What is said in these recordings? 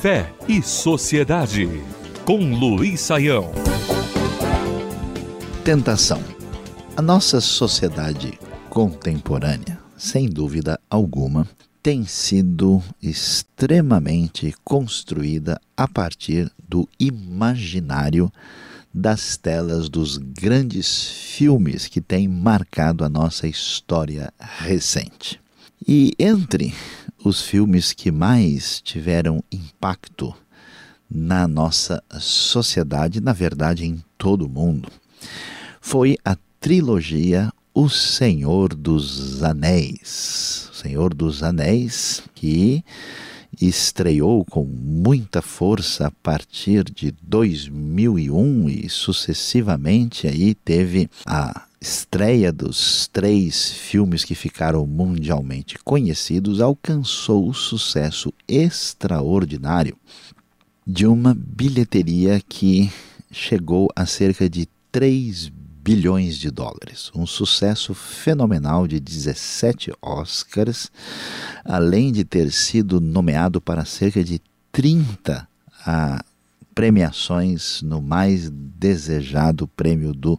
Fé e Sociedade, com Luiz Saião. Tentação. A nossa sociedade contemporânea, sem dúvida alguma, tem sido extremamente construída a partir do imaginário das telas dos grandes filmes que têm marcado a nossa história recente. E entre os filmes que mais tiveram impacto na nossa sociedade, na verdade em todo o mundo, foi a trilogia O Senhor dos Anéis. O Senhor dos Anéis, que estreou com muita força a partir de 2001 e sucessivamente aí teve a estreia dos três filmes que ficaram mundialmente conhecidos alcançou o sucesso extraordinário de uma bilheteria que chegou a cerca de 3 bilhões de dólares. Um sucesso fenomenal de 17 Oscars, além de ter sido nomeado para cerca de 30 a premiações no mais desejado prêmio do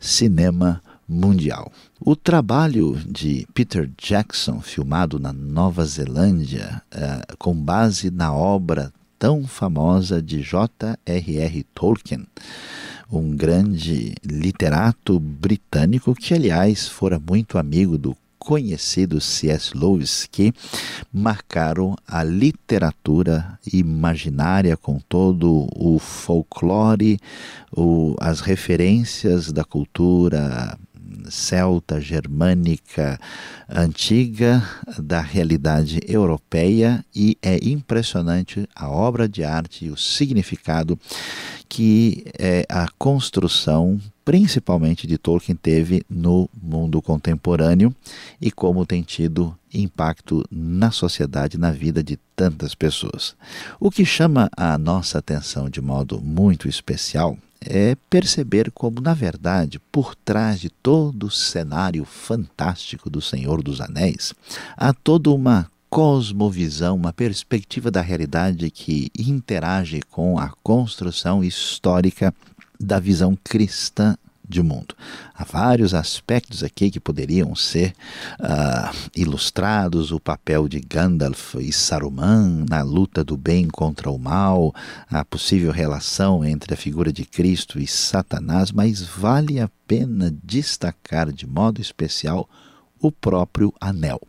cinema mundial. O trabalho de Peter Jackson, filmado na Nova Zelândia, uh, com base na obra tão famosa de J.R.R. Tolkien, um grande literato britânico que, aliás, fora muito amigo do conhecido C.S. Lewis que marcaram a literatura imaginária com todo o folclore, o, as referências da cultura celta, germânica, antiga da realidade europeia e é impressionante a obra de arte e o significado que é, a construção, principalmente de Tolkien, teve no mundo contemporâneo e como tem tido impacto na sociedade, na vida de tantas pessoas. O que chama a nossa atenção de modo muito especial é perceber como, na verdade, por trás de todo o cenário fantástico do Senhor dos Anéis, há toda uma cosmovisão, uma perspectiva da realidade que interage com a construção histórica da visão cristã de mundo. Há vários aspectos aqui que poderiam ser uh, ilustrados: o papel de Gandalf e Saruman na luta do bem contra o mal, a possível relação entre a figura de Cristo e Satanás, mas vale a pena destacar de modo especial o próprio anel.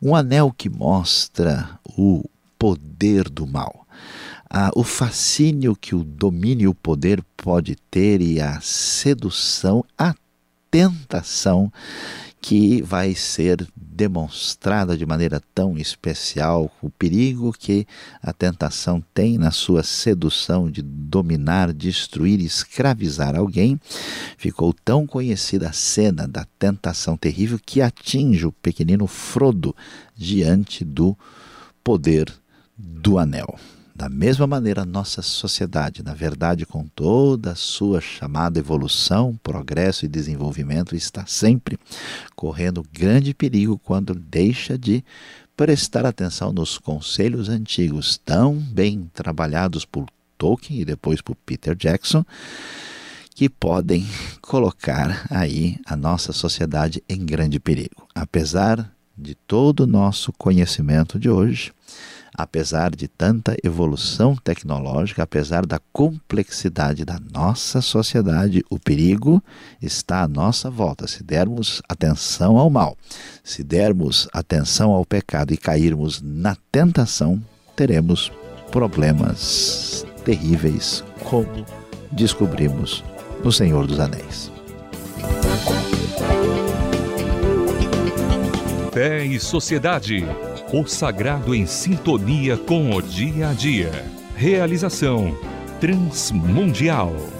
Um anel que mostra o poder do mal ah, o fascínio que o domínio e o poder pode ter e a sedução, a tentação que vai ser demonstrada de maneira tão especial, o perigo que a tentação tem na sua sedução de dominar, destruir, escravizar alguém. Ficou tão conhecida a cena da tentação terrível que atinge o pequenino Frodo diante do poder do anel. Da mesma maneira, nossa sociedade, na verdade, com toda a sua chamada evolução, progresso e desenvolvimento, está sempre correndo grande perigo quando deixa de prestar atenção nos conselhos antigos, tão bem trabalhados por Tolkien e depois por Peter Jackson, que podem colocar aí a nossa sociedade em grande perigo. Apesar de todo o nosso conhecimento de hoje, apesar de tanta evolução tecnológica, apesar da complexidade da nossa sociedade, o perigo está à nossa volta. Se dermos atenção ao mal, se dermos atenção ao pecado e cairmos na tentação, teremos problemas terríveis, como descobrimos no Senhor dos Anéis. Fé e Sociedade o sagrado em sintonia com o dia a dia. Realização Transmundial.